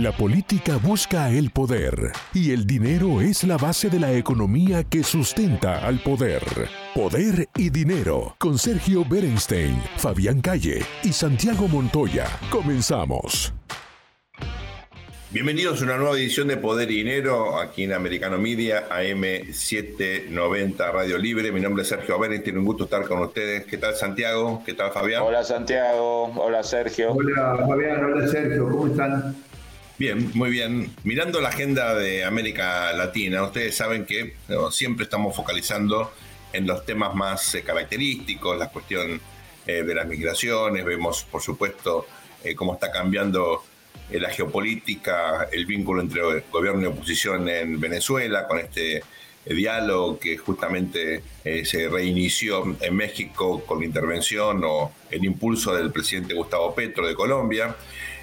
La política busca el poder y el dinero es la base de la economía que sustenta al poder. Poder y dinero con Sergio Berenstein, Fabián Calle y Santiago Montoya. Comenzamos. Bienvenidos a una nueva edición de Poder y Dinero aquí en Americano Media, AM790 Radio Libre. Mi nombre es Sergio Berenstein, un gusto estar con ustedes. ¿Qué tal Santiago? ¿Qué tal Fabián? Hola Santiago, hola Sergio. Hola Fabián, hola Sergio, ¿cómo están? Bien, muy bien. Mirando la agenda de América Latina, ustedes saben que siempre estamos focalizando en los temas más eh, característicos, la cuestión eh, de las migraciones, vemos por supuesto eh, cómo está cambiando la geopolítica, el vínculo entre gobierno y oposición en Venezuela, con este diálogo que justamente se reinició en México con la intervención o el impulso del presidente Gustavo Petro de Colombia.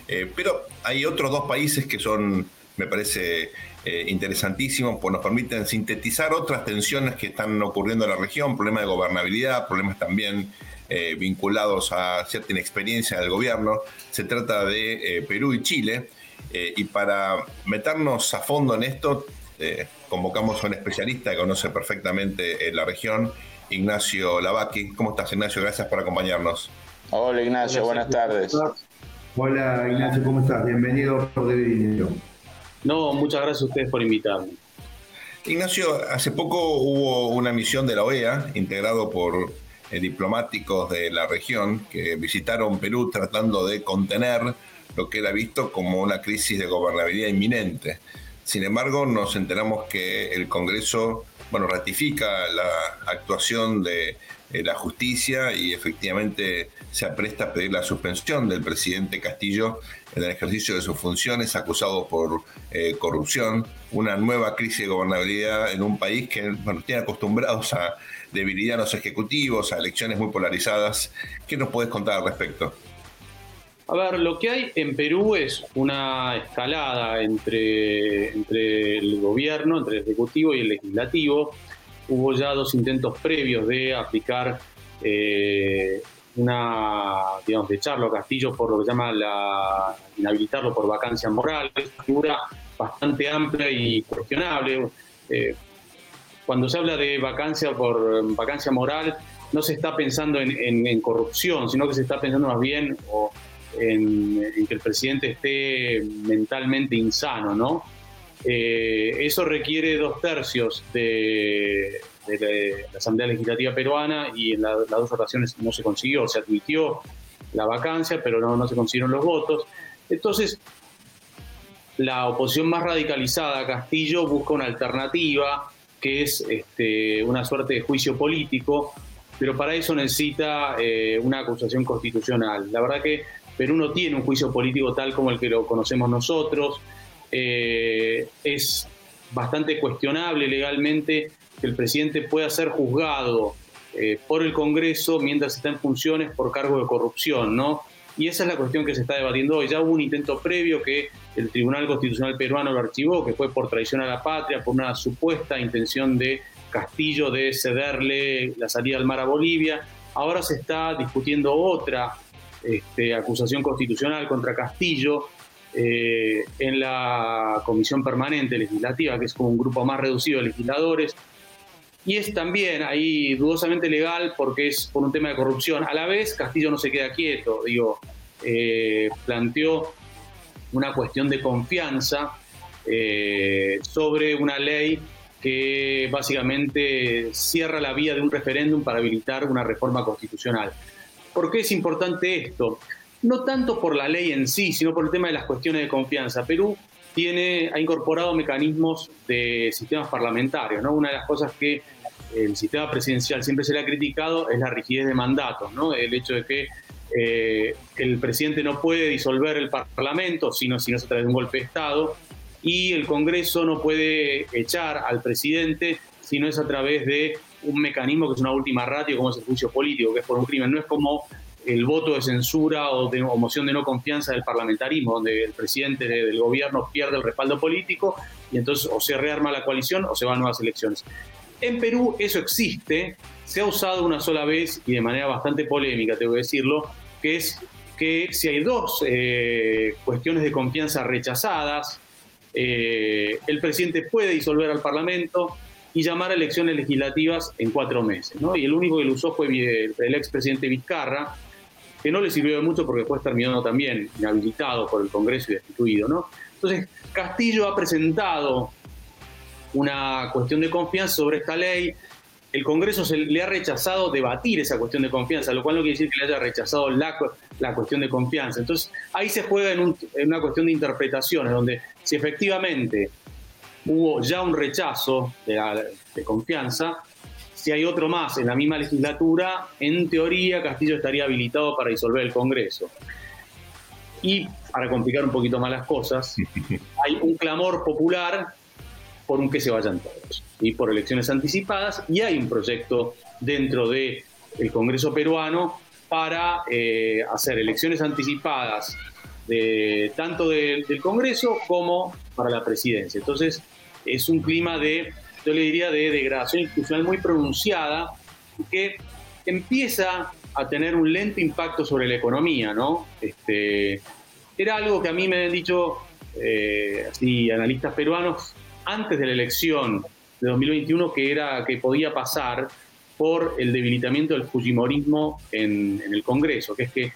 Eh, pero hay otros dos países que son, me parece, eh, interesantísimos, pues nos permiten sintetizar otras tensiones que están ocurriendo en la región, problemas de gobernabilidad, problemas también eh, vinculados a cierta inexperiencia del gobierno. Se trata de Perú y Chile. y para meternos a fondo en esto, convocamos a un especialista que conoce perfectamente la región, Ignacio Lavaki. ¿Cómo estás, Ignacio? Gracias por acompañarnos. Hola, Ignacio. Buenas tardes. Hola Ignacio, ¿cómo estás? Bienvenido a Poder Dinero. No, muchas gracias a ustedes por invitarme. Ignacio, hace poco hubo una misión de la OEA, integrado por eh, diplomáticos de la región, que visitaron Perú tratando de contener lo que era visto como una crisis de gobernabilidad inminente. Sin embargo, nos enteramos que el Congreso bueno, ratifica la actuación de eh, la justicia y efectivamente se apresta a pedir la suspensión del presidente Castillo en el ejercicio de sus funciones, acusado por eh, corrupción, una nueva crisis de gobernabilidad en un país que bueno, tiene acostumbrados a debilidad en los ejecutivos, a elecciones muy polarizadas. ¿Qué nos puedes contar al respecto? A ver, lo que hay en Perú es una escalada entre, entre el gobierno, entre el ejecutivo y el legislativo. Hubo ya dos intentos previos de aplicar eh, una, digamos, de echarlo a Castillo por lo que llama la, inhabilitarlo por vacancia moral, es una figura bastante amplia y cuestionable. Eh, cuando se habla de vacancia por vacancia moral, no se está pensando en, corrupción, sino que se está pensando más bien en, que el presidente esté mentalmente insano, ¿no? Eh, eso requiere dos tercios de, la, Asamblea Legislativa Peruana y en las dos ocasiones no se consiguió, se admitió la vacancia, pero no, no se consiguieron los votos. Entonces, la oposición más radicalizada Castillo busca una alternativa que es este, una suerte de juicio político, pero para eso necesita eh, una acusación constitucional. La verdad que Perú no tiene un juicio político tal como el que lo conocemos nosotros. Eh, es bastante cuestionable legalmente que el presidente pueda ser juzgado eh, por el Congreso mientras está en funciones por cargo de corrupción, ¿no? Y esa es la cuestión que se está debatiendo hoy. Ya hubo un intento previo que el Tribunal Constitucional peruano lo archivó, que fue por traición a la patria, por una supuesta intención de Castillo de cederle la salida al mar a Bolivia. Ahora se está discutiendo otra este, acusación constitucional contra Castillo eh, en la Comisión Permanente Legislativa, que es como un grupo más reducido de legisladores, y es también ahí dudosamente legal porque es por un tema de corrupción. A la vez, Castillo no se queda quieto, digo, eh, planteó una cuestión de confianza eh, sobre una ley que básicamente cierra la vía de un referéndum para habilitar una reforma constitucional. ¿Por qué es importante esto? No tanto por la ley en sí, sino por el tema de las cuestiones de confianza. Perú tiene, ha incorporado mecanismos de sistemas parlamentarios. ¿no? Una de las cosas que el sistema presidencial siempre se le ha criticado es la rigidez de mandatos, ¿no? el hecho de que eh, el presidente no puede disolver el Parlamento, sino si no se trae un golpe de Estado. y el Congreso no puede echar al presidente si no es a través de un mecanismo que es una última ratio, como es el juicio político, que es por un crimen. No es como el voto de censura o de moción de no confianza del parlamentarismo, donde el presidente del gobierno pierde el respaldo político y entonces o se rearma la coalición o se van a nuevas elecciones. En Perú eso existe, se ha usado una sola vez y de manera bastante polémica, tengo que decirlo, que es que si hay dos eh, cuestiones de confianza rechazadas, eh, el presidente puede disolver al Parlamento y llamar a elecciones legislativas en cuatro meses. ¿no? Y el único que lo usó fue el expresidente Vizcarra, que no le sirvió de mucho porque después terminó también inhabilitado por el Congreso y destituido. ¿no? Entonces, Castillo ha presentado una cuestión de confianza sobre esta ley. El Congreso le ha rechazado debatir esa cuestión de confianza, lo cual no quiere decir que le haya rechazado la, la cuestión de confianza. Entonces, ahí se juega en, en una cuestión de interpretaciones, donde si efectivamente hubo ya un rechazo de, de confianza, si hay otro más en la misma legislatura, en teoría Castillo estaría habilitado para disolver el Congreso. Y para complicar un poquito más las cosas, hay un clamor popular por un que se vayan todos y por elecciones anticipadas y hay un proyecto dentro del el Congreso peruano para eh, hacer elecciones anticipadas de, tanto del Congreso como para la presidencia. Entonces es un clima de yo le diría, de degradación institucional muy pronunciada, que empieza a tener un lento impacto sobre la economía, ¿no? Este, era algo que a mí me han dicho eh, así, analistas peruanos antes de la elección de 2021 que, era, que podía pasar por el debilitamiento del fujimorismo en, en el Congreso, que es que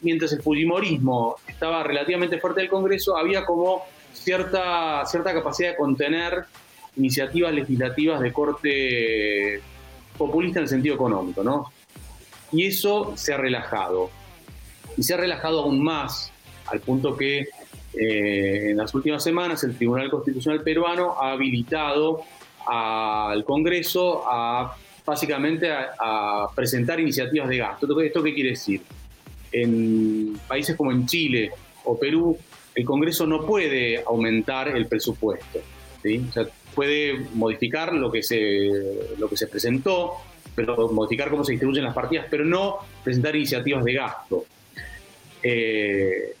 mientras el fujimorismo estaba relativamente fuerte en el Congreso, había como cierta, cierta capacidad de contener iniciativas legislativas de corte populista en el sentido económico, ¿no? Y eso se ha relajado. Y se ha relajado aún más, al punto que eh, en las últimas semanas el Tribunal Constitucional peruano ha habilitado al Congreso a básicamente a, presentar iniciativas de gasto. ¿Esto qué quiere decir? En países como en Chile o Perú, el Congreso no puede aumentar el presupuesto. puede modificar lo que se, lo que se presentó, pero modificar cómo se distribuyen las partidas, pero no presentar iniciativas de gasto. Eh,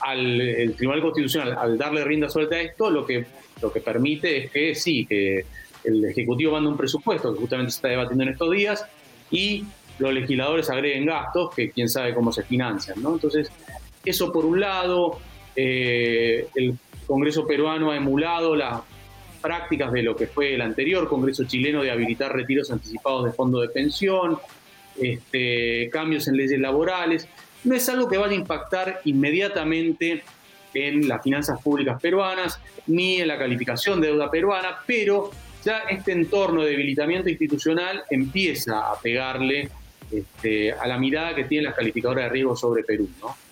al, el Tribunal Constitucional, al darle rienda suelta a esto, lo que, lo que permite es que sí, que el Ejecutivo manda un presupuesto, que justamente se está debatiendo en estos días, y los legisladores agreguen gastos, que quién sabe cómo se financian. Entonces, eso por un lado, eh, el Congreso peruano ha emulado la prácticas de lo que fue el anterior Congreso chileno de habilitar retiros anticipados de fondo de pensión, este, cambios en leyes laborales. No es algo que vaya a impactar inmediatamente en las finanzas públicas peruanas ni en la calificación de deuda peruana, pero ya este entorno de debilitamiento institucional empieza a pegarle este, a la mirada que tienen las calificadoras de riesgo sobre Perú. ¿no?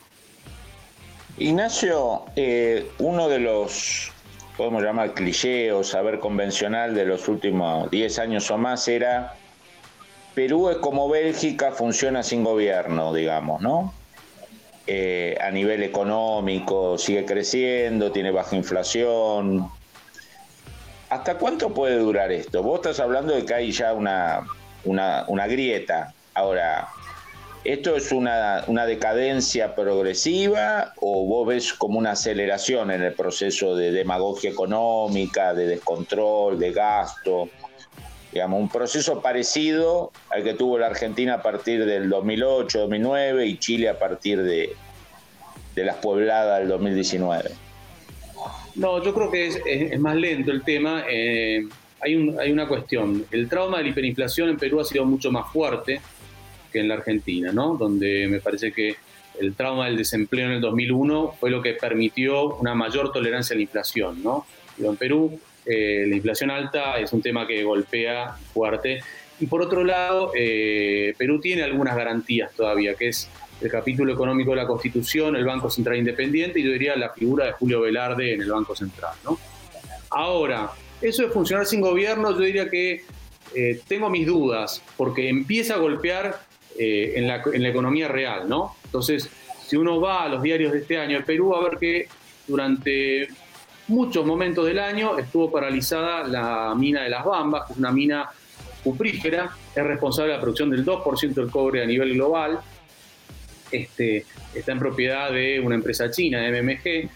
Ignacio, eh, uno de los podemos llamar cliché o saber convencional de los últimos 10 años o más era Perú es como Bélgica, funciona sin gobierno, digamos, ¿no? Eh, a nivel económico sigue creciendo, tiene baja inflación. ¿Hasta cuánto puede durar esto? Vos estás hablando de que hay ya una, una, una grieta. Ahora, ¿Esto es una, decadencia progresiva o vos ves como una aceleración en el proceso de demagogia económica, de descontrol, de gasto? Digamos, un proceso parecido al que tuvo la Argentina a partir del 2008, 2009 y Chile a partir de, de las puebladas del 2019. No, yo creo que es, más lento el tema. Eh, hay, hay una cuestión. El trauma de la hiperinflación en Perú ha sido mucho más fuerte en la Argentina, ¿no? Donde me parece que el trauma del desempleo en el 2001 fue lo que permitió una mayor tolerancia a la inflación, ¿no? en Perú eh, la inflación alta es un tema que golpea fuerte. Y por otro lado, eh, Perú tiene algunas garantías todavía, que es el capítulo económico de la Constitución, el Banco Central Independiente y yo diría la figura de Julio Velarde en el Banco Central. ¿no? Ahora, eso de funcionar sin gobierno, yo diría que eh, tengo mis dudas, porque empieza a golpear eh, en, la, economía real, ¿no? Entonces, si uno va a los diarios de este año, el Perú va a ver que durante muchos momentos del año estuvo paralizada la mina de las Bambas, que es una mina cuprígera, es responsable de la producción del 2% del cobre a nivel global. Este, está en propiedad de una empresa china, MMG,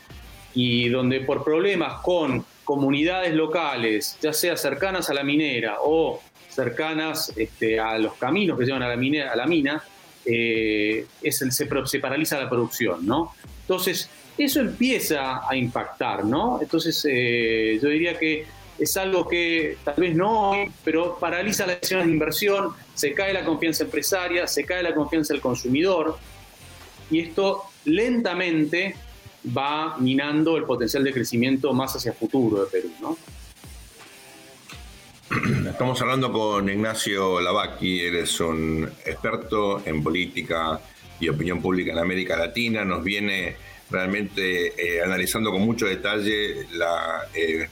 y donde por problemas con comunidades locales, ya sea cercanas a la minera o cercanas este, a los caminos que llevan a la, minera, a la mina, eh, es se, paraliza la producción, ¿no? Entonces, eso empieza a impactar, ¿no? Entonces, eh, yo diría que es algo que tal vez no pero paraliza las decisiones de inversión, se cae la confianza empresaria, se cae la confianza del consumidor, y esto lentamente va minando el potencial de crecimiento más hacia futuro de Perú, ¿no? Estamos hablando con Ignacio Lavacchi, eres un experto en política y opinión pública en América Latina, nos viene realmente eh, analizando con mucho detalle la eh,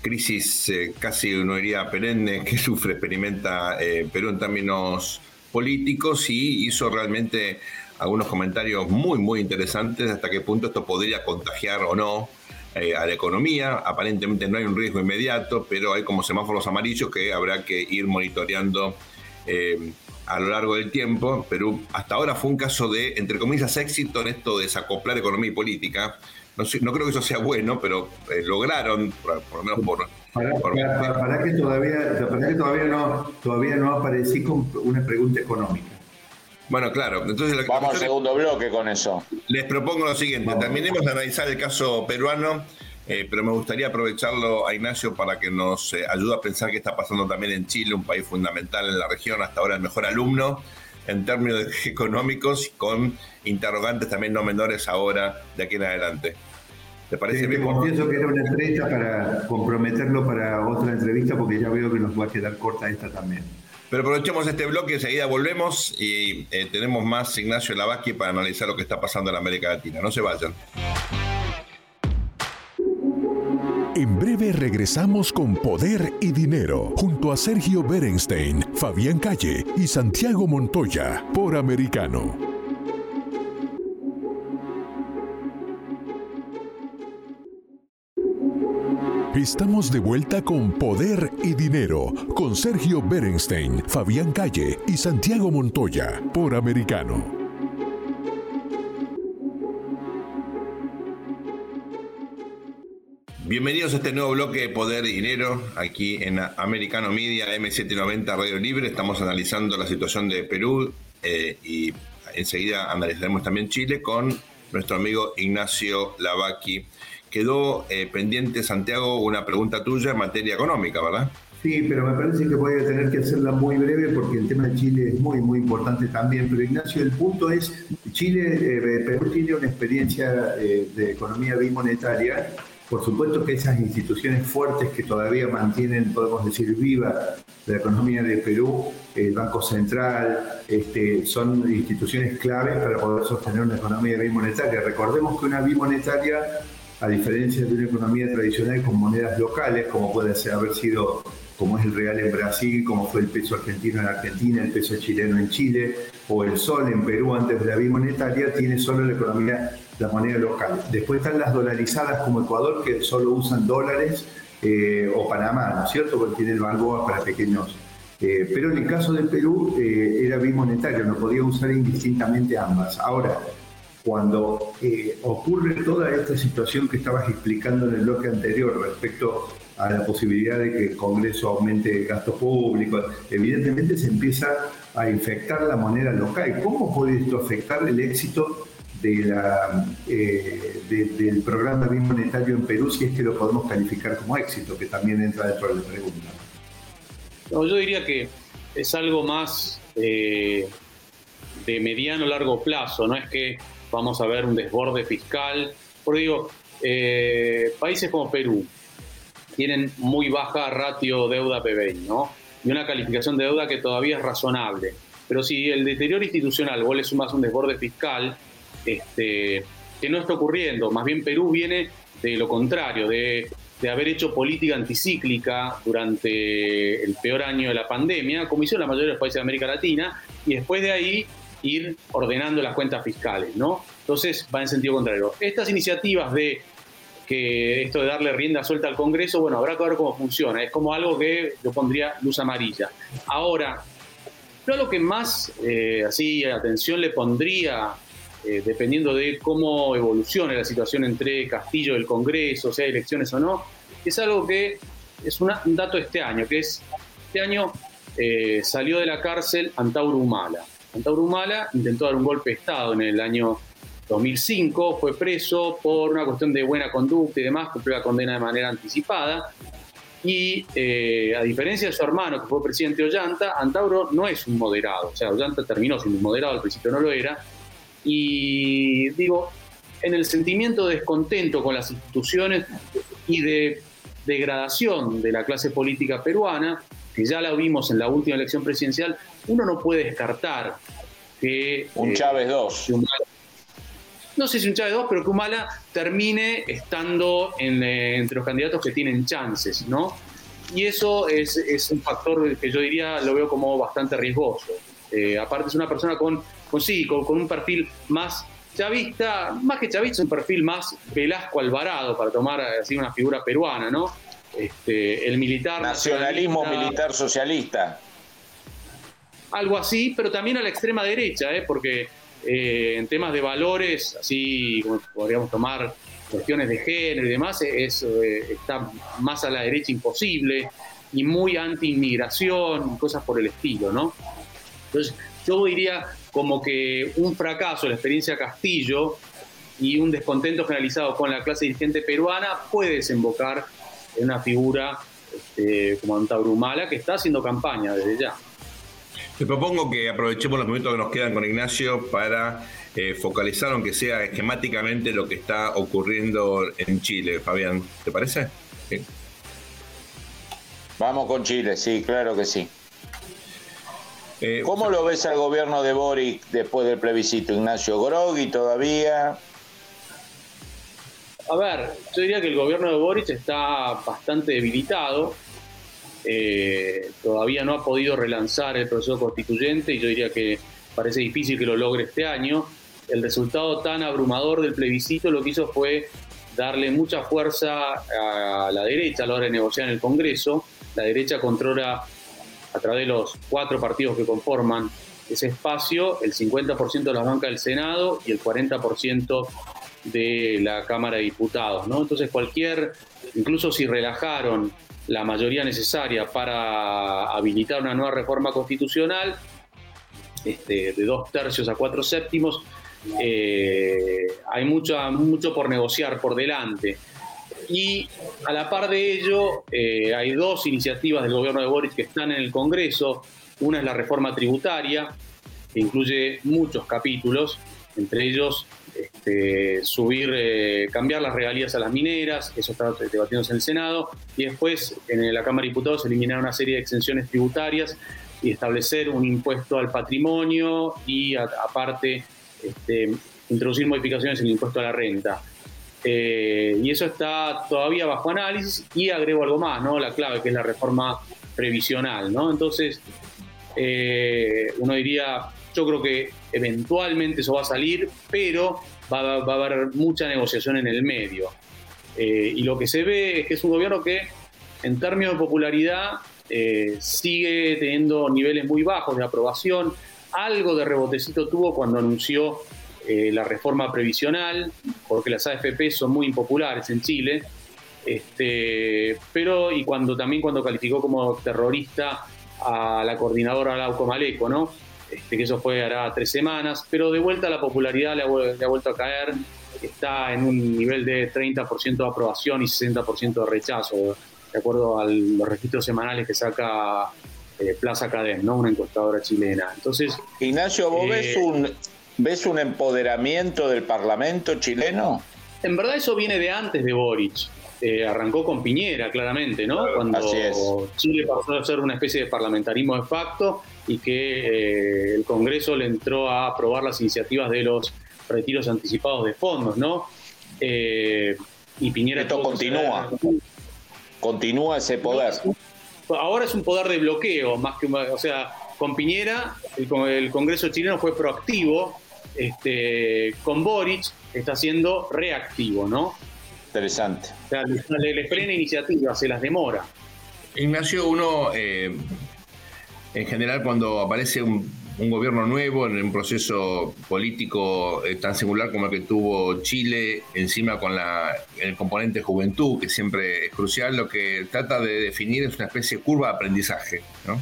crisis eh, casi uno diría perenne que sufre, experimenta Perú en términos políticos y hizo realmente algunos comentarios muy, muy interesantes hasta qué punto esto podría contagiar o no eh, a la economía. Aparentemente no hay un riesgo inmediato, pero hay como semáforos amarillos que habrá que ir monitoreando eh, a lo largo del tiempo. Perú hasta ahora fue un caso de, entre comillas, éxito en esto de desacoplar economía y política. No, no creo que eso sea bueno, pero eh, lograron, por, lo menos por... Para, que todavía, para que todavía no, todavía no aparecí con una pregunta económica. Bueno, claro. Entonces, Vamos al segundo bloque con eso. Les propongo lo siguiente. Terminemos de analizar el caso peruano, eh, pero me gustaría aprovecharlo a Ignacio para que nos eh, ayude a pensar qué está pasando también en Chile, un país fundamental en la región, hasta ahora el mejor alumno en términos económicos, con interrogantes también no menores ahora de aquí en adelante. ¿Te parece bien? Confieso que era una entrevista para comprometerlo para otra entrevista porque ya veo que nos va a quedar corta esta también. Pero aprovechemos este bloque, enseguida volvemos y eh, tenemos más Ignacio Lavasqui para analizar lo que está pasando en América Latina. No se vayan. En breve regresamos con Poder y Dinero junto a Sergio Berenstein, Fabián Calle y Santiago Montoya por Americano. Estamos de vuelta con Poder y Dinero, con Sergio Berenstein, Fabián Calle y Santiago Montoya, por Americano. Bienvenidos a este nuevo bloque de Poder y Dinero, aquí en Americano Media M790 Radio Libre. Estamos analizando la situación de Perú eh, y enseguida analizaremos también Chile con nuestro amigo Ignacio Lavaki quedó eh, pendiente, Santiago, una pregunta tuya en materia económica, ¿verdad? Sí, pero me parece que voy a tener que hacerla muy breve porque el tema de Chile es muy, muy importante también. Pero Ignacio, el punto es, Chile, eh, Perú tiene una experiencia eh, de economía bimonetaria. Por supuesto que esas instituciones fuertes que todavía mantienen, podemos decir, viva la economía de Perú, el Banco Central, este, son instituciones claves para poder sostener una economía bimonetaria. Recordemos que una bimonetaria a diferencia de una economía tradicional con monedas locales, como puede haber sido, como es el real en Brasil, como fue el peso argentino en Argentina, el peso chileno en Chile, o el sol en Perú antes de la bimonetaria, tiene solo la economía, la moneda local. Después están las dolarizadas como Ecuador, que solo usan dólares, eh, o Panamá, ¿no es cierto?, porque tiene el Balboa para pequeños. Eh, pero en el caso de Perú eh, era bimonetario, no podía usar indistintamente ambas. Ahora, cuando eh, ocurre toda esta situación que estabas explicando en el bloque anterior respecto a la posibilidad de que el Congreso aumente el gasto público, evidentemente se empieza a infectar la moneda local. ¿Cómo puede esto afectar el éxito de la, eh, del programa bimonetario en Perú si es que lo podemos calificar como éxito, que también entra dentro de la pregunta? yo diría que es algo más eh, de mediano largo plazo, no es que vamos a ver un desborde fiscal. Porque digo, eh, países como Perú tienen muy baja ratio deuda-PBI, ¿no? Y una calificación de deuda que todavía es razonable. Pero si el deterioro institucional vos le sumas un desborde fiscal, este, que no está ocurriendo, más bien Perú viene de lo contrario, de, de haber hecho política anticíclica durante el peor año de la pandemia, como hizo la mayoría de los países de América Latina, y después de ahí ir ordenando las cuentas fiscales, ¿no? Entonces va en sentido contrario. Estas iniciativas de que esto de darle rienda suelta al Congreso, bueno, habrá que ver cómo funciona. Es como algo que yo pondría luz amarilla. Ahora, yo lo que más eh, así atención le pondría, eh, dependiendo de cómo evolucione la situación entre Castillo y el Congreso, sea elecciones o no, es algo que es un dato este año, que es, este año eh, salió de la cárcel Antauro Humala. Antauro Humala intentó dar un golpe de Estado en el año 2005, fue preso por una cuestión de buena conducta y demás, cumplió la condena de manera anticipada. Y eh, a diferencia de su hermano, que fue presidente de Ollanta, Antauro no es un moderado. O sea, Ollanta terminó siendo un moderado, al principio no lo era. Y digo, en el sentimiento de descontento con las instituciones y de degradación de la clase política peruana, que ya la vimos en la última elección presidencial, uno no puede descartar que... Un eh, Chávez 2. no sé si un Chávez 2, pero que Humala termine estando eh, entre los candidatos que tienen chances, ¿no? Y eso es, un factor que yo diría lo veo como bastante riesgoso. Eh, aparte es una persona con, con sí, con, un perfil más chavista, más que chavista, un perfil más Velasco Alvarado, para tomar así una figura peruana, ¿no? Este, el militar. Nacionalismo militar socialista. Algo así, pero también a la extrema derecha, ¿eh? porque eh, en temas de valores, así como podríamos tomar cuestiones de género y demás, es, eh, está más a la derecha imposible y muy anti-inmigración, cosas por el estilo, ¿no? Entonces, yo diría como que un fracaso la experiencia Castillo y un descontento generalizado con la clase dirigente peruana puede desembocar una figura este, como Antaurumala que está haciendo campaña desde ya. Te propongo que aprovechemos los minutos que nos quedan con Ignacio para eh, focalizar, aunque sea esquemáticamente, lo que está ocurriendo en Chile. Fabián, ¿te parece? Vamos con Chile, sí, claro que sí. Eh, ¿Cómo lo ves al gobierno de Boric después del plebiscito, Ignacio Grogui todavía? A ver, yo diría que el gobierno de Boric está bastante debilitado. Eh, todavía no ha podido relanzar el proceso constituyente y yo diría que parece difícil que lo logre este año. El resultado tan abrumador del plebiscito lo que hizo fue darle mucha fuerza a la derecha a la hora de negociar en el Congreso. La derecha controla a través de los cuatro partidos que conforman ese espacio el 50% de las bancas del Senado y el 40% de la Cámara de Diputados. ¿no? Entonces cualquier, incluso si relajaron la mayoría necesaria para habilitar una nueva reforma constitucional, este, de dos tercios a cuatro séptimos, eh, hay mucho, mucho por negociar por delante. Y a la par de ello, eh, hay dos iniciativas del gobierno de Boris que están en el Congreso. Una es la reforma tributaria, que incluye muchos capítulos, entre ellos este, subir, eh, cambiar las regalías a las mineras, eso está debatiéndose en el Senado, y después en la Cámara de Diputados eliminar una serie de exenciones tributarias y establecer un impuesto al patrimonio y aparte este, introducir modificaciones en el impuesto a la renta. Eh, y eso está todavía bajo análisis y agrego algo más, ¿no? La clave que es la reforma previsional, ¿no? Entonces, eh, uno diría, yo creo que eventualmente eso va a salir, pero va, a haber mucha negociación en el medio. Eh, y lo que se ve es que es un gobierno que, en términos de popularidad, sigue teniendo niveles muy bajos de aprobación. Algo de rebotecito tuvo cuando anunció eh, la reforma previsional, porque las AFP son muy impopulares en Chile, este, pero y cuando también cuando calificó como terrorista a la coordinadora Lauco Maleco, ¿no? Este, que eso fue hará tres semanas, pero de vuelta la popularidad le ha, vuelto a caer, está en un nivel de 30% de aprobación y 60% de rechazo, de acuerdo a los registros semanales que saca eh, Plaza Cadem, ¿no? una encuestadora chilena. Entonces, Ignacio, vos ves eh, un ¿Ves un empoderamiento del Parlamento chileno? En verdad eso viene de antes de Boric. Eh, arrancó con Piñera, claramente, ¿no? Cuando Chile pasó a ser una especie de parlamentarismo de facto y que eh, el Congreso le entró a aprobar las iniciativas de los retiros anticipados de fondos, ¿no? Eh, y Piñera... Esto continúa. Continúa ese poder. Ahora es un poder de bloqueo, más que... O sea, con Piñera el Congreso chileno fue proactivo este, con Boric está siendo reactivo, ¿no? Interesante. O sea, le, frena iniciativas, se las demora. Ignacio, uno, eh, en general, cuando aparece un, gobierno nuevo en un proceso político eh, tan singular como el que tuvo Chile, encima con la, el componente juventud, que siempre es crucial, lo que trata de definir es una especie de curva de aprendizaje. ¿no?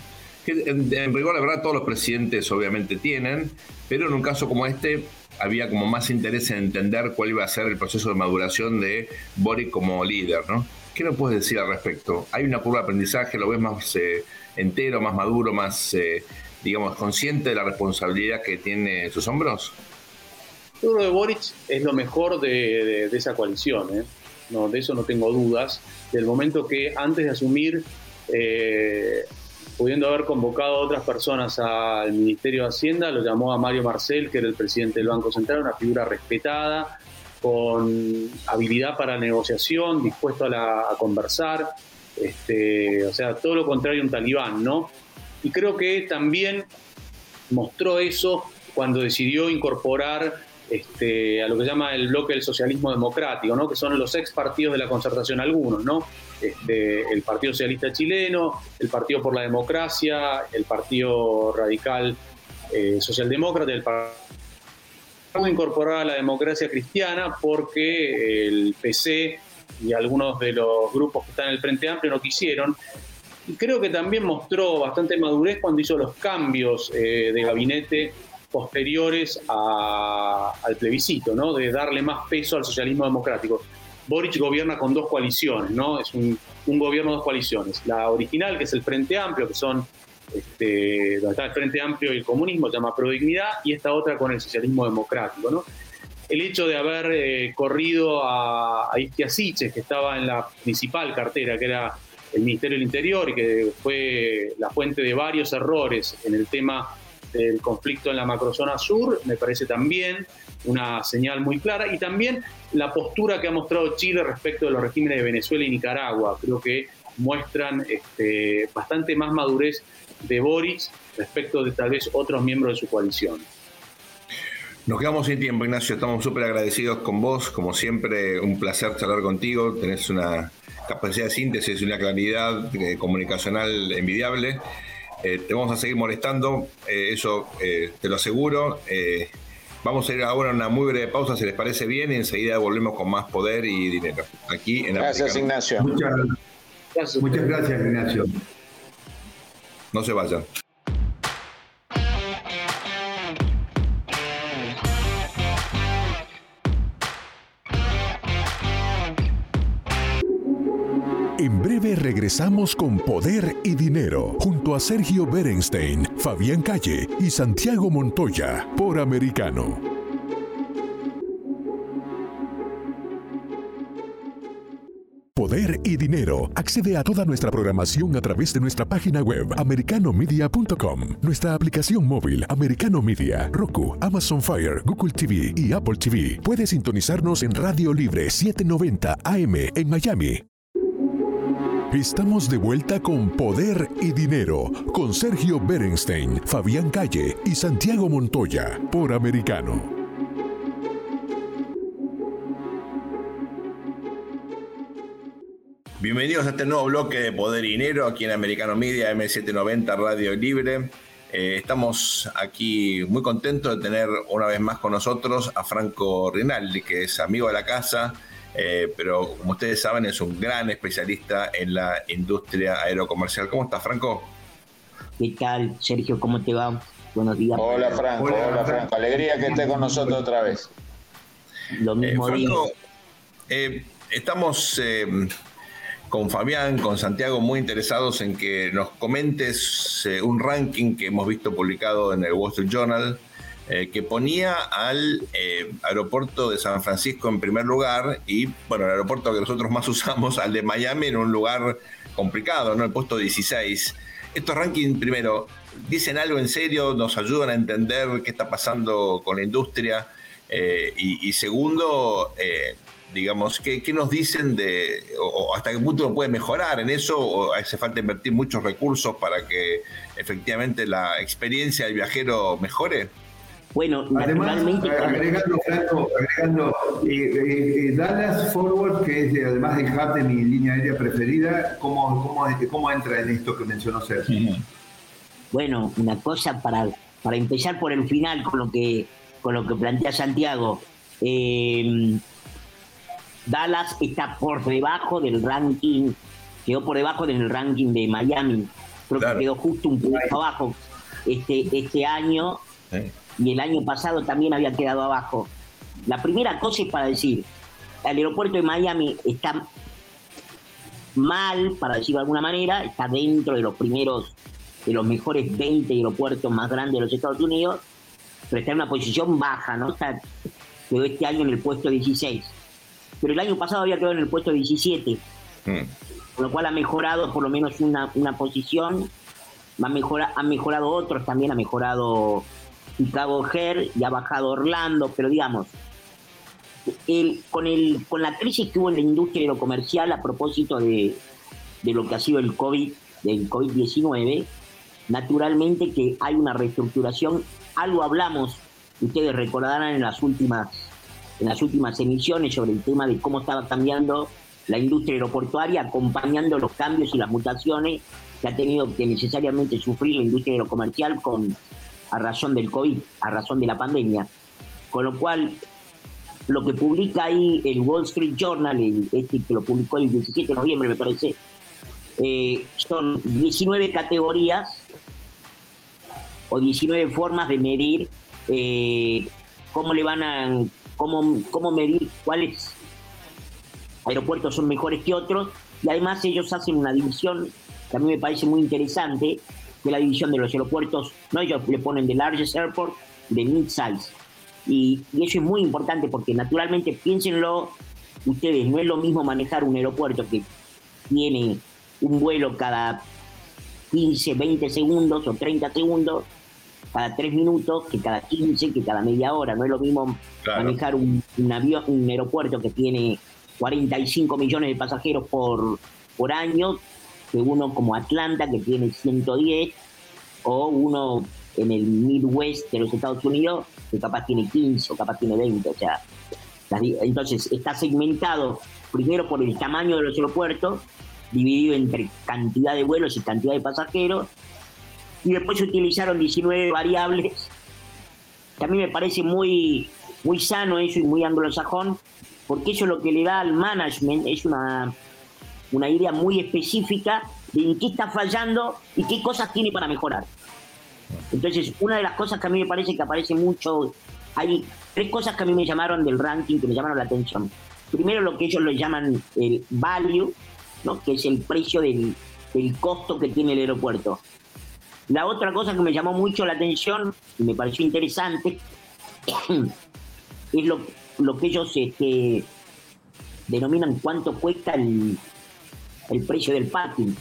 en, rigor, la verdad, todos los presidentes obviamente tienen, pero en un caso como este había como más interés en entender cuál iba a ser el proceso de maduración de Boric como líder, ¿no? ¿Qué nos puedes decir al respecto? ¿Hay una curva de aprendizaje? ¿Lo ves más eh, entero, más maduro, más, eh, digamos, consciente de la responsabilidad que tiene en sus hombros? Yo creo que Boric es lo mejor de, esa coalición, ¿eh? no, de eso no tengo dudas. Del momento que antes de asumir pudiendo haber convocado a otras personas al Ministerio de Hacienda, lo llamó a Mario Marcel, que era el presidente del Banco Central, una figura respetada, con habilidad para negociación, dispuesto a, conversar, este, o sea, todo lo contrario a un talibán, ¿no? Y creo que también mostró eso cuando decidió incorporar este, a lo que llama el bloque del socialismo democrático, ¿no? que son los ex partidos de la concertación algunos, ¿no? Este, el Partido Socialista Chileno, el Partido por la Democracia, el Partido Radical eh, Socialdemócrata, el Partido incorporar a la democracia cristiana porque el PC y algunos de los grupos que están en el Frente Amplio no quisieron. Y creo que también mostró bastante madurez cuando hizo los cambios eh, de gabinete posteriores al plebiscito, ¿no? de darle más peso al socialismo democrático. Boric gobierna con dos coaliciones, ¿no? Es un, gobierno de dos coaliciones. La original, que es el Frente Amplio, que son este, donde está el Frente Amplio y el comunismo, se llama Prodignidad, y esta otra con el socialismo democrático, ¿no? El hecho de haber eh, corrido a, a que estaba en la principal cartera, que era el Ministerio del Interior, y que fue la fuente de varios errores en el tema del conflicto en la macrozona sur, me parece también una señal muy clara, y también la postura que ha mostrado Chile respecto de los regímenes de Venezuela y Nicaragua. Creo que muestran este, bastante más madurez de Boris respecto de tal vez otros miembros de su coalición. Nos quedamos sin tiempo, Ignacio. Estamos súper agradecidos con vos. Como siempre, un placer charlar contigo. Tenés una capacidad de síntesis y una claridad eh, comunicacional envidiable. Eh, te vamos a seguir molestando, eh, eso te lo aseguro. Vamos a ir ahora a una muy breve pausa, si les parece bien, y enseguida volvemos con más poder y dinero. Aquí en Gracias, Ignacio. Muchas, gracias. Muchas gracias, Ignacio. No se vayan. Regresamos con Poder y Dinero, junto a Sergio Berenstein, Fabián Calle y Santiago Montoya, por Americano. Poder y Dinero. Accede a toda nuestra programación a través de nuestra página web americanomedia.com, nuestra aplicación móvil Americano Media, Roku, Amazon Fire, Google TV y Apple TV. Puede sintonizarnos en Radio Libre 790 AM en Miami Estamos de vuelta con Poder y Dinero, con Sergio Berenstein, Fabián Calle y Santiago Montoya, por Americano. Bienvenidos a este nuevo bloque de Poder y Dinero aquí en Americano Media M790 Radio Libre. Eh, estamos aquí muy contentos de tener una vez más con nosotros a Franco Rinaldi, que es amigo de la casa, eh, pero como ustedes saben es un gran especialista en la industria aerocomercial. ¿Cómo estás, Franco? ¿Qué tal, Sergio? ¿Cómo te va? Buenos días. Hola, Franco. Hola, Franco. Alegría que estés con nosotros otra vez. Lo mismo eh, eh estamos con Fabián, con Santiago, muy interesados en que nos comentes un ranking que hemos visto publicado en el Wall Street Journal eh, que ponía al eh, aeropuerto de San Francisco en primer lugar y, bueno, el aeropuerto que nosotros más usamos, al de Miami, en un lugar complicado, ¿no? El puesto 16. Estos rankings, primero, dicen algo en serio, nos ayudan a entender qué está pasando con la industria. Eh, y, segundo, digamos, ¿qué, nos dicen de, o, hasta qué punto puede mejorar en eso, o hace falta invertir muchos recursos para que efectivamente la experiencia del viajero mejore? Bueno, Además, naturalmente... agregando, Franco, agregando, eh, eh, eh, Dallas Forward, que es además del hub de mi línea aérea preferida, ¿cómo, cómo, cómo entra en esto que mencionó Sergio? Bueno, una cosa para, para empezar por el final con lo que, con lo que plantea Santiago. Eh, Dallas está por debajo del ranking, quedó por debajo del ranking de Miami. Creo Claro. que quedó justo un poco abajo este, este año Sí. Y el año pasado también había quedado abajo. La primera cosa es para decir, el aeropuerto de Miami está mal, para decirlo de alguna manera, está dentro de los primeros, de los mejores 20 aeropuertos más grandes de los Estados Unidos, pero está en una posición baja, ¿no? Está, quedó este año en el puesto 16. Pero el año pasado había quedado en el puesto 17 Mm. con lo cual ha mejorado por lo menos una, una posición, ha, mejora, ha mejorado otros también, ha mejorado Chicago Her y ha bajado Orlando, pero digamos, el, con, el, con la crisis que hubo en la industria de lo comercial a propósito de, de lo que ha sido el COVID, del COVID-19, naturalmente que hay una reestructuración, algo hablamos, ustedes recordarán en las últimas en las últimas emisiones sobre el tema de cómo estaba cambiando la industria aeroportuaria, acompañando los cambios y las mutaciones que ha tenido que necesariamente sufrir la industria aerocomercial con, a razón del COVID, a razón de la pandemia. Con lo cual, lo que publica ahí el Wall Street Journal, el- este que lo publicó el 17 de noviembre, me parece, eh, son 19 categorías o 19 formas de medir eh, cómo le van a cómo, cómo medir cuáles aeropuertos son mejores que otros y además ellos hacen una división que a mí me parece muy interesante la división de los aeropuertos no ellos le ponen de largest airport de mid size y, y eso es muy importante porque naturalmente piénsenlo ustedes no es lo mismo manejar un aeropuerto que tiene un vuelo cada 15, 20 segundos o 30 segundos, cada 3 minutos, que cada 15, que cada media hora. No es lo mismo Claro. manejar un, un avión, un aeropuerto que tiene 45 millones de pasajeros por, por año, que uno como Atlanta, que tiene 110, o uno en el Midwest de los Estados Unidos, que capaz tiene 15 o capaz tiene 20. O sea, entonces está segmentado primero por el tamaño de los aeropuertos, dividido entre cantidad de vuelos y cantidad de pasajeros, y después se utilizaron 19 variables, que a mí me parece muy, muy sano eso y muy anglosajón, porque eso lo que le da al management es una, una idea muy específica de en qué está fallando y qué cosas tiene para mejorar. Entonces, una de las cosas que a mí me parece que aparece mucho, hay tres cosas que a mí me llamaron del ranking, que me llamaron la atención. Primero, lo que ellos lo llaman el value, ¿no? que es el precio del, del costo que tiene el aeropuerto. La otra cosa que me llamó mucho la atención y me pareció interesante es lo, lo que ellos este, denominan cuánto cuesta el, el precio del parking.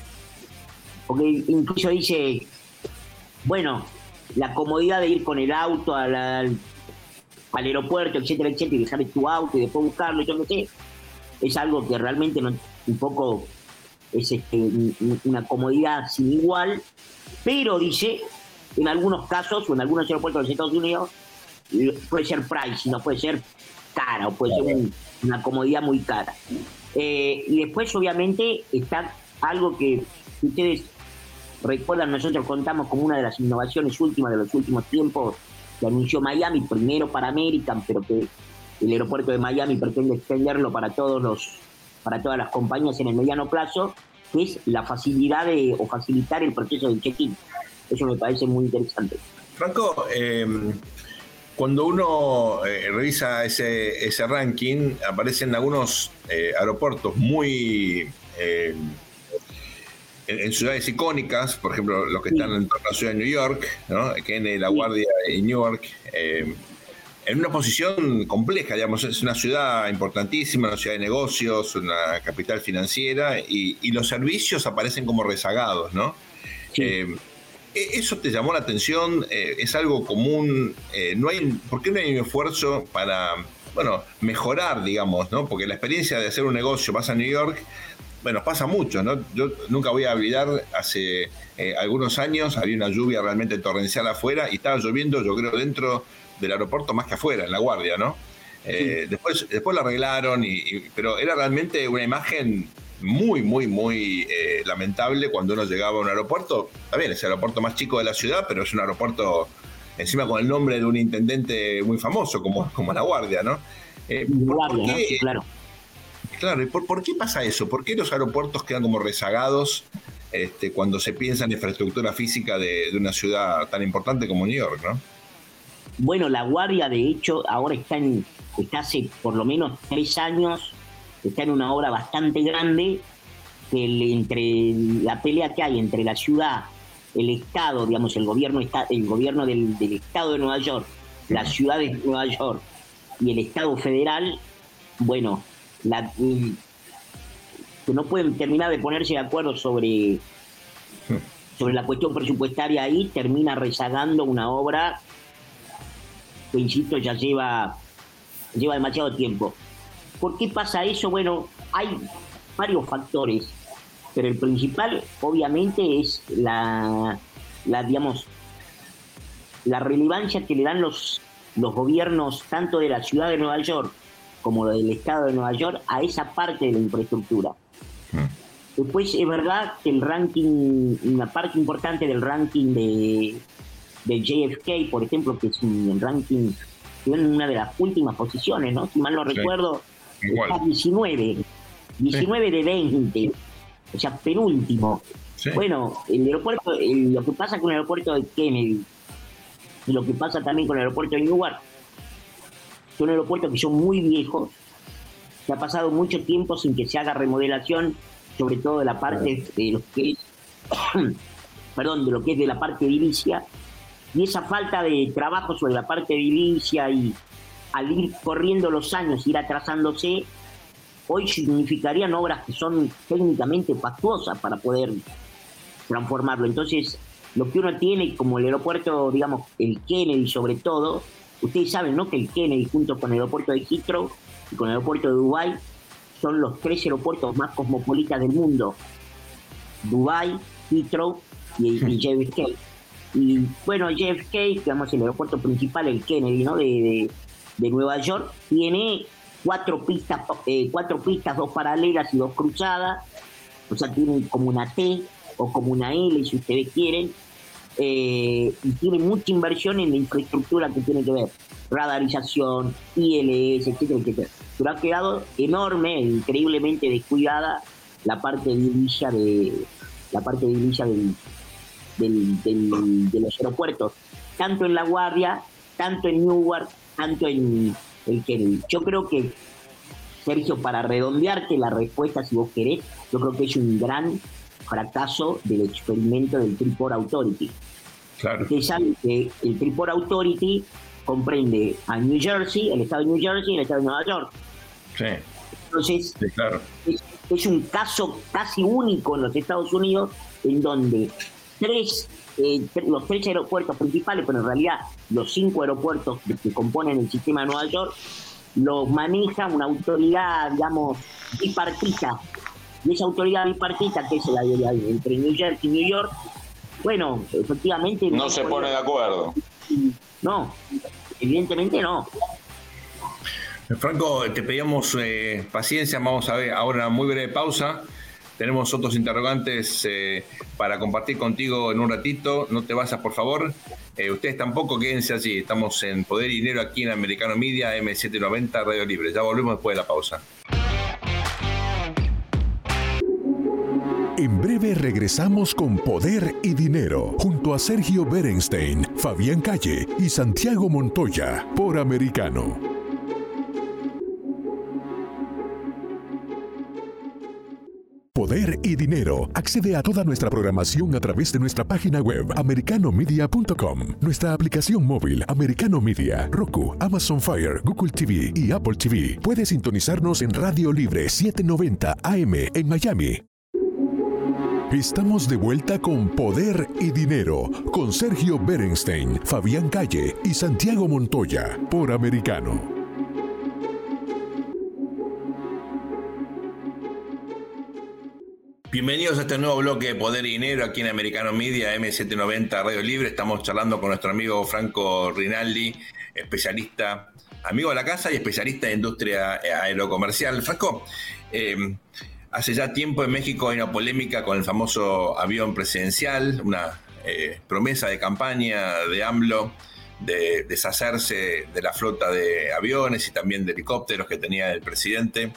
Porque incluso dice, bueno, la comodidad de ir con el auto al, al, al aeropuerto, etcétera, etcétera, y dejar tu auto y después buscarlo, yo no sé, es algo que realmente no, un poco es este, un- una comodidad sin igual, pero dice, en algunos casos o en algunos aeropuertos de los Estados Unidos, puede ser price, no puede ser cara o puede ser un- una comodidad muy cara. Eh, y después, obviamente, está algo que ustedes recuerdan, nosotros contamos como una de las innovaciones últimas de los últimos tiempos que anunció Miami, primero para American, pero que el aeropuerto de Miami pretende extenderlo para todos los para todas las compañías en el mediano plazo, que es la facilidad de o facilitar el proceso de check-in. Eso me parece muy interesante. Franco, eh, cuando uno eh, revisa ese, ese ranking, aparecen algunos eh, aeropuertos muy eh, en, en ciudades icónicas, por ejemplo, los que están en torno a la ciudad de New York, ¿no? Kennedy, La Guardia y Newark, eh, en una posición compleja, digamos, es una ciudad importantísima, una ciudad de negocios, una capital financiera, y, y los servicios aparecen como rezagados, ¿no? Sí. ¿E- ¿Eso te llamó la atención? Eh, ¿Es algo común? Eh, no hay, ¿Por qué no hay un esfuerzo para, bueno, mejorar, digamos, ¿no? Porque la experiencia de hacer un negocio, vas a New York, bueno, pasa mucho, ¿no? Yo nunca voy a olvidar, hace eh, algunos años había una lluvia realmente torrencial afuera y estaba lloviendo, yo creo, dentro del aeropuerto más que afuera, en La Guardia, ¿no? Eh, después, después lo arreglaron, y, pero era realmente una imagen muy, muy, muy eh, lamentable cuando uno llegaba a un aeropuerto. Está bien, es el aeropuerto más chico de la ciudad, pero es un aeropuerto encima con el nombre de un intendente muy famoso como, como La Guardia, ¿no? Eh, Guardia, claro. Claro, ¿y por, qué pasa eso? ¿Por qué los aeropuertos quedan como rezagados este, cuando se piensa en infraestructura física de, de, una ciudad tan importante como New York, ¿no? Bueno, La Guardia, de hecho, ahora está, en, está hace por lo menos tres años está en una obra bastante grande, que entre la pelea que hay entre la ciudad, el Estado, digamos, el gobierno, el gobierno del, Estado de Nueva York, la ciudad de Nueva York y el Estado federal, bueno, la, que no pueden terminar de ponerse de acuerdo sobre, sobre la cuestión presupuestaria ahí, termina rezagando una obra que, insisto, ya lleva, lleva demasiado tiempo. ¿Por qué pasa eso? Bueno, hay varios factores, pero el principal obviamente es la, la digamos, la relevancia que le dan los, los gobiernos tanto de la ciudad de Nueva York como del estado de Nueva York a esa parte de la infraestructura. Mm. Después es verdad que el ranking, una parte importante del ranking de, de JFK, por ejemplo, que es un ranking que en una de las últimas posiciones, ¿no? Si mal no recuerdo, Está 19. 19 de 20. O sea, penúltimo. Bueno, el aeropuerto, lo que pasa con el aeropuerto de Kennedy y lo que pasa también con el aeropuerto de Newark, son aeropuertos que son muy viejos, se ha pasado mucho tiempo sin que se haga remodelación, sobre todo de la parte de lo que es, perdón, de lo que es de la parte edilicia, y esa falta de trabajo sobre la parte edilicia y al ir corriendo los años, ir atrasándose, hoy significarían obras que son técnicamente fastuosas para poder transformarlo. Entonces, lo que uno tiene como el aeropuerto, digamos, el Kennedy sobre todo, ustedes saben, ¿no? Que el Kennedy junto con el aeropuerto de Heathrow y con el aeropuerto de Dubai son los tres aeropuertos más cosmopolitas del mundo. Dubai, Heathrow y, JFK. Y bueno, JFK, digamos, el aeropuerto principal, el Kennedy, ¿no? de, de Nueva York tiene cuatro pistas, eh, cuatro pistas, dos paralelas y dos cruzadas, o sea, tiene como una T o como una L, si ustedes quieren, eh, y tiene mucha inversión en la infraestructura que tiene que ver, radarización, ILS, etcétera, etcétera. Pero ha quedado enorme, increíblemente descuidada la parte edilicia de la parte del, del, de los aeropuertos, tanto en La Guardia, tanto en Newark, tanto en el que yo creo que, Sergio, para redondearte la respuesta, si vos querés, yo creo que es un gran fracaso del experimento del Triport Authority. Claro. Ustedes saben que el Triport Authority comprende a New Jersey, el estado de New Jersey y el estado de Nueva York. Sí. Entonces, es, es, un caso casi único en los Estados Unidos en donde tres eh, los tres aeropuertos principales, pero en realidad los cinco aeropuertos que, componen el sistema de Nueva York, los maneja una autoridad, digamos, bipartita. Y esa autoridad bipartita, que es la de, entre New Jersey y New York, bueno, efectivamente... No, se pone de acuerdo. No, evidentemente no. Franco, te pedíamos eh, paciencia, vamos a ver ahora una muy breve pausa tenemos otros interrogantes eh, para compartir contigo en un ratito. No te vayas, por favor. Eh, ustedes tampoco quédense allí. Estamos en Poder y Dinero aquí en Americano Media, M790 Radio Libre. Ya volvemos después de la pausa. En breve regresamos con Poder y Dinero, junto a Sergio Berenstein, Fabián Calle y Santiago Montoya, por Americano. Poder y dinero. Accede a toda nuestra programación a través de nuestra página web americanomedia.com, nuestra aplicación móvil Americano Media, Roku, Amazon Fire, Google TV y Apple TV. Puede sintonizarnos en Radio Libre 790 AM en Miami. Estamos de vuelta con Poder y Dinero, con Sergio Berenstein, Fabián Calle y Santiago Montoya, por Americano. Bienvenidos a este nuevo bloque de Poder y Dinero aquí en Americano Media, M790 Radio Libre. Estamos charlando con nuestro amigo Franco Rinaldi, especialista, amigo de la casa y especialista en industria aerocomercial. Franco, hace ya tiempo en México hay una polémica con el famoso avión presidencial, una promesa de campaña de AMLO de deshacerse de la flota de aviones y también de helicópteros que tenía el presidente.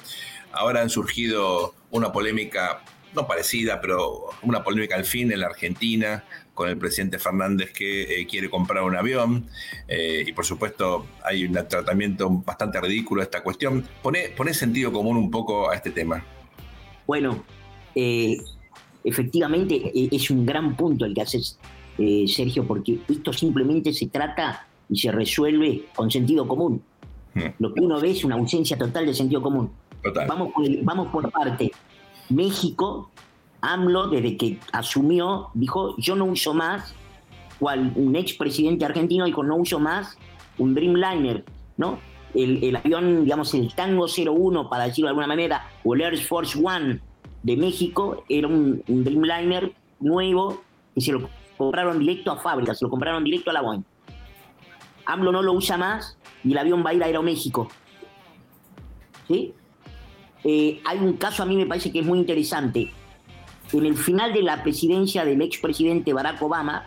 Ahora han surgido una polémica, no parecida, pero una polémica al fin en la Argentina con el presidente Fernández que eh, quiere comprar un avión eh, y por supuesto hay un tratamiento bastante ridículo a esta cuestión. Pone, pone sentido común un poco a este tema. Bueno, eh, efectivamente es un gran punto el que haces Sergio, porque esto simplemente se trata y se resuelve con sentido común. Hmm. Lo que uno ve es una ausencia total de sentido común. Vamos, por, vamos por parte. México, AMLO, desde que asumió, dijo, yo no uso más, cual un expresidente argentino dijo, no uso más un Dreamliner, ¿no? El, avión, digamos, el Tango 01, para decirlo de alguna manera, o el Air Force One de México, era un, Dreamliner nuevo que se lo compraron directo a fábrica, se lo compraron directo a la Boeing. AMLO no lo usa más y el avión va a ir a Aeroméxico. ¿Sí? Eh, hay un caso a mí me parece que es muy interesante. En el final de la presidencia del expresidente Barack Obama,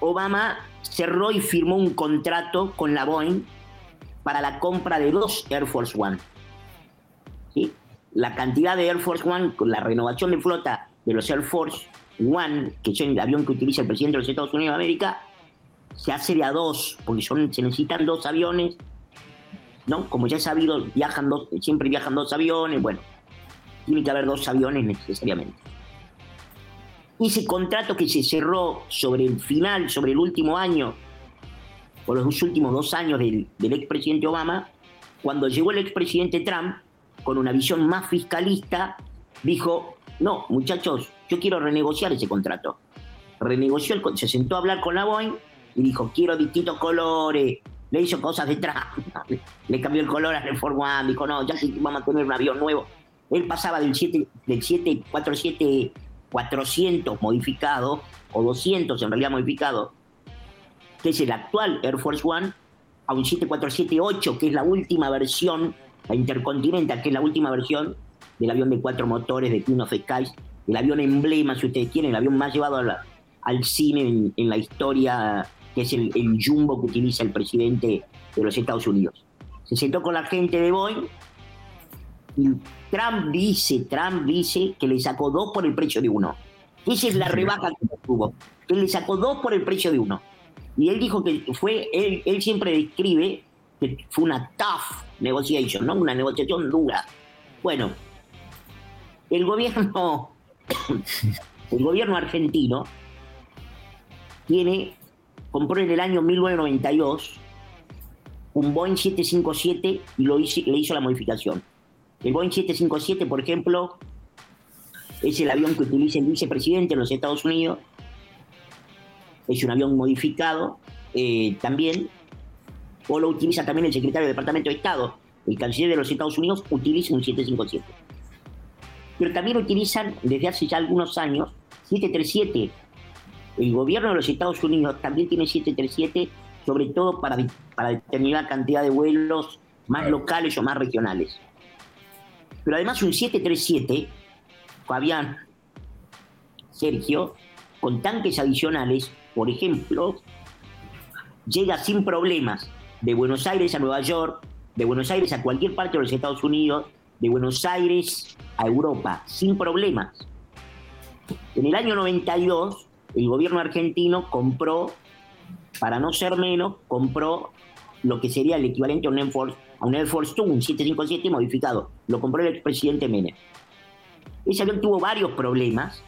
Obama cerró y firmó un contrato con la Boeing para la compra de dos Air Force One. ¿Sí? La cantidad de Air Force One, con la renovación de flota de los Air Force One, que es el avión que utiliza el presidente de los Estados Unidos de América, se hace de a dos, porque son, se necesitan dos aviones, ¿no? Como ya he sabido, viajan dos, siempre viajan dos aviones, bueno, tiene que haber dos aviones necesariamente. Ese contrato que se cerró sobre el final, sobre el último año, o los últimos dos años del, del expresidente Obama, cuando llegó el expresidente Trump, con una visión más fiscalista, dijo, no, muchachos, yo quiero renegociar ese contrato. Renegoció, el, se sentó a hablar con la Boeing y dijo, quiero distintos colores. Le hizo cosas detrás, le cambió el color a Force One, dijo, no, ya vamos a tener un avión nuevo. Él pasaba del 7, del 747 400 modificado, o 200 en realidad modificado, que es el actual Air Force One, a un 7478, que es la última versión, la Intercontinental, que es la última versión del avión de cuatro motores de Queen of Skies, el avión emblema, si ustedes quieren, el avión más llevado al cine en, la historia, que es el, jumbo que utiliza el presidente de los Estados Unidos. Se sentó con la gente de Boeing y Trump dice, Trump dice que le sacó dos por el precio de uno. Esa es la rebaja que tuvo, que le sacó dos por el precio de uno. Y él dijo que fue, él, él siempre describe que fue una tough negotiation, ¿no? Una negociación dura. Bueno, el gobierno, el gobierno argentino tiene, compró en el año 1992 un Boeing 757 y lo hizo, le hizo la modificación. El Boeing 757, por ejemplo, es el avión que utiliza el vicepresidente de los Estados Unidos. Es un avión modificado eh, también. O lo utiliza también el secretario del Departamento de Estado. El canciller de los Estados Unidos utiliza un 757 pero también utilizan desde hace ya algunos años 737. El gobierno de los Estados Unidos también tiene 737, sobre todo para, para determinar cantidad de vuelos más locales o más regionales. Pero además un 737, Fabián, Sergio, con tanques adicionales, por ejemplo, llega sin problemas de Buenos Aires a Nueva York, de Buenos Aires a cualquier parte de los Estados Unidos, de Buenos Aires a Europa sin problemas. En el año 92, el gobierno argentino compró, para no ser menos, compró lo que sería el equivalente a un Air Force, a un Air Force 2, un 757 modificado. Lo compró el expresidente Menem. Ese avión tuvo varios problemas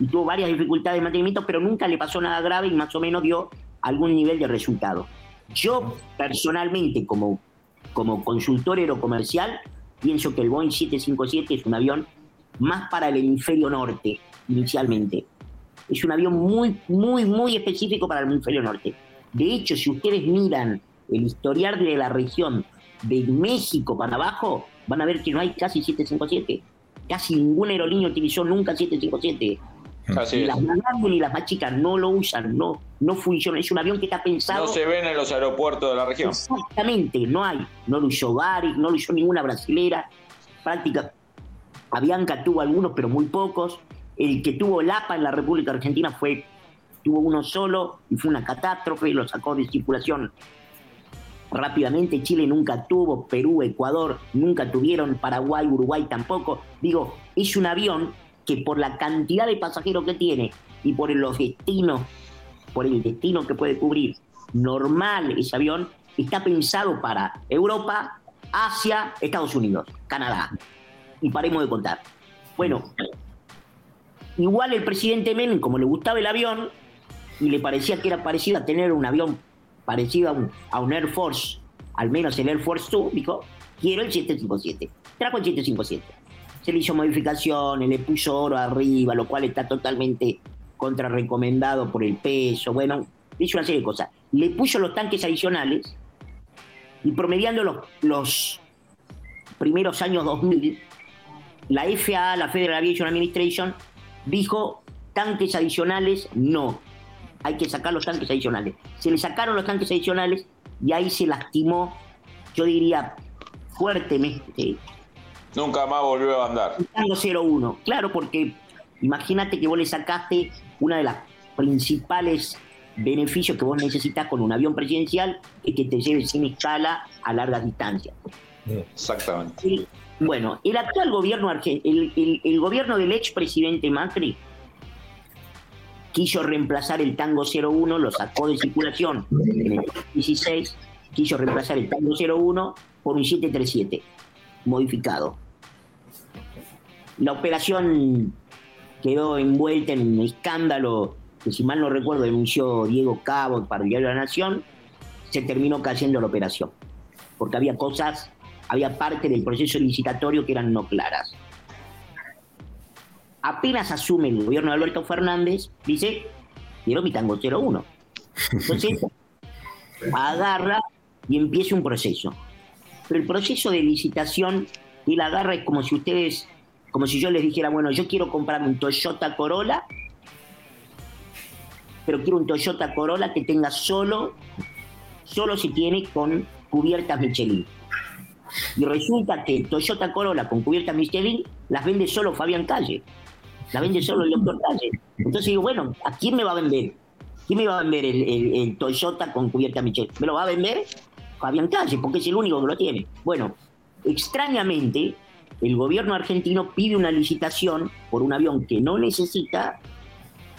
y tuvo varias dificultades de mantenimiento, pero nunca le pasó nada grave y más o menos dio algún nivel de resultado. Yo personalmente, como, como consultor aerocomercial, pienso que el Boeing 757 es un avión más para el hemisferio norte, inicialmente. Es un avión muy, muy, muy específico para el hemisferio norte. De hecho, si ustedes miran el historial de la región de México para abajo, van a ver que no hay casi 757. Casi ninguna aerolínea utilizó nunca 757. ni las más grandes ni las más chicas no lo usan, no, no funciona. Es un avión que está pensado. No se ven en los aeropuertos de la región. Exactamente, no hay. No lo usó Gary, no lo usó ninguna brasilera. Práctica. Avianca tuvo algunos, pero muy pocos. El que tuvo el APA en la República Argentina fue tuvo uno solo y fue una catástrofe, lo sacó de circulación rápidamente. Chile nunca tuvo, Perú, Ecuador nunca tuvieron, Paraguay, Uruguay tampoco. Digo, es un avión que por la cantidad de pasajeros que tiene y por los destinos, por el destino que puede cubrir normal ese avión, está pensado para Europa, Asia, Estados Unidos, Canadá. Y paremos de contar. Bueno, igual el presidente Menem, como le gustaba el avión, y le parecía que era parecido a tener un avión parecido a un, Air Force, al menos el Air Force 2, dijo, quiero el 757. Trajo el 757. Se le hizo modificaciones, le puso oro arriba, lo cual está totalmente contrarrecomendado por el peso. Bueno, hizo una serie de cosas. Le puso los tanques adicionales y promediando los, los primeros años 2000, la FAA, la Federal Aviation Administration, dijo tanques adicionales no hay que sacar los tanques adicionales. Se le sacaron los tanques adicionales y ahí se lastimó, yo diría, fuertemente. Nunca más volvió a andar. Tango 01, claro, porque imagínate que vos le sacaste una de las principales beneficios que vos necesitas con un avión presidencial es que te lleve sin escala a largas distancias. Exactamente. Bueno, el actual gobierno, el, el gobierno del expresidente Macri quiso reemplazar el Tango 01, lo sacó de circulación en el 16, quiso reemplazar el Tango 01 por un 737 modificado. La operación quedó envuelta en un escándalo que, si mal no recuerdo, denunció Diego Cabo para el Diario de la Nación. Se terminó cayendo la operación, porque había cosas, había parte del proceso licitatorio que eran no claras apenas asume el gobierno de Alberto Fernández, dice, quiero mi tango 01. Entonces, agarra y empieza un proceso. Pero el proceso de licitación y la agarra es como si ustedes, como si yo les dijera, bueno, yo quiero comprarme un Toyota Corolla, pero quiero un Toyota Corolla que tenga solo, solo si tiene con cubiertas Michelin. Y resulta que Toyota Corolla con cubiertas Michelin las vende solo Fabián Calle la vende solo el doctor Calle. Entonces digo, bueno, ¿a quién me va a vender? ¿Quién me va a vender el, Toyota con cubierta Michel? ¿Me lo va a vender? Fabián Calle, porque es el único que lo tiene. Bueno, extrañamente, el gobierno argentino pide una licitación por un avión que no necesita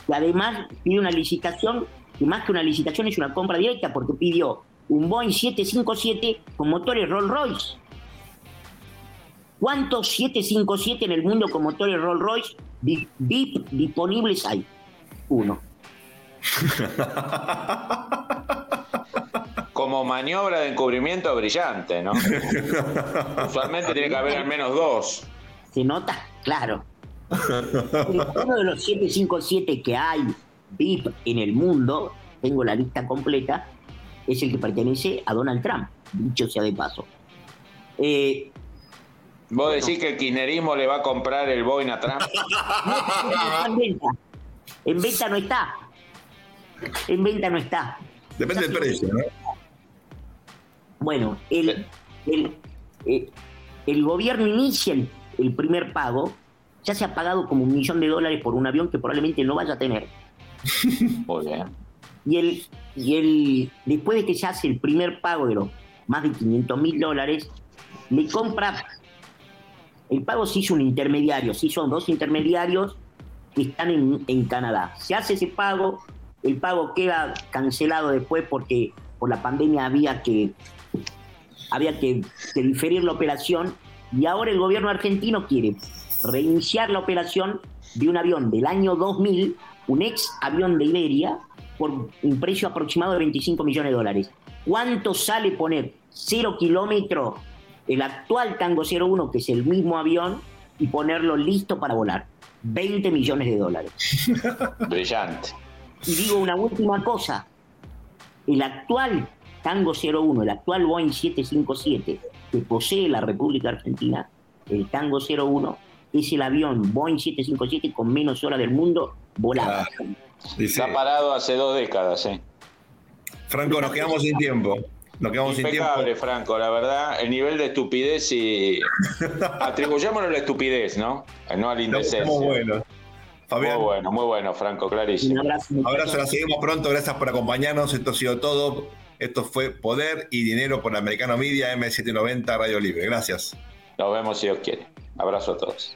y además pide una licitación que más que una licitación es una compra directa porque pidió un Boeing 757 con motores Rolls Royce. ¿Cuántos 757 en el mundo con motores Rolls Royce VIP disponibles hay? Uno. Como maniobra de encubrimiento brillante, ¿no? Usualmente tiene que haber al menos dos. ¿Se nota? Claro. Uno de los 757 que hay VIP en el mundo, tengo la lista completa, es el que pertenece a Donald Trump, dicho sea de paso. Eh, ¿Vos decís que el kirchnerismo le va a comprar el Boeing a Trump? en venta. En venta no está. En venta no está. Depende del precio, ¿no? Bueno, el, el, eh, el, gobierno inicia el, primer pago, ya se ha pagado como un millón de dólares por un avión que probablemente no vaya a tener. Muy bien. Y el, y el, después de que se hace el primer pago de los más de 500 mil dólares, le compra el pago se hizo un intermediario, sí son dos intermediarios que están en, Canadá. Se hace ese pago, el pago queda cancelado después porque por la pandemia había que, había que, diferir la operación y ahora el gobierno argentino quiere reiniciar la operación de un avión del año 2000, un ex avión de Iberia, por un precio aproximado de 25 millones de dólares. ¿Cuánto sale poner cero kilómetros el actual Tango 01, que es el mismo avión, y ponerlo listo para volar. 20 millones de dólares. Brillante. Y digo una última cosa. El actual Tango 01, el actual Boeing 757 que posee la República Argentina, el Tango 01, es el avión Boeing 757 con menos horas del mundo volaba. Está parado hace dos décadas, ¿eh? Franco, nos quedamos sin tiempo. Nos quedamos sin tiempo. Franco, la verdad, el nivel de estupidez y. Atribuyámonos la estupidez, ¿no? No al indecencia. Muy bueno. Fabián. Muy bueno, muy bueno, Franco, clarísimo. Un abrazo, la seguimos pronto. Gracias por acompañarnos. Esto ha sido todo. Esto fue Poder y Dinero por Americano Media, M790 Radio Libre. Gracias. Nos vemos si Dios quiere. Abrazo a todos.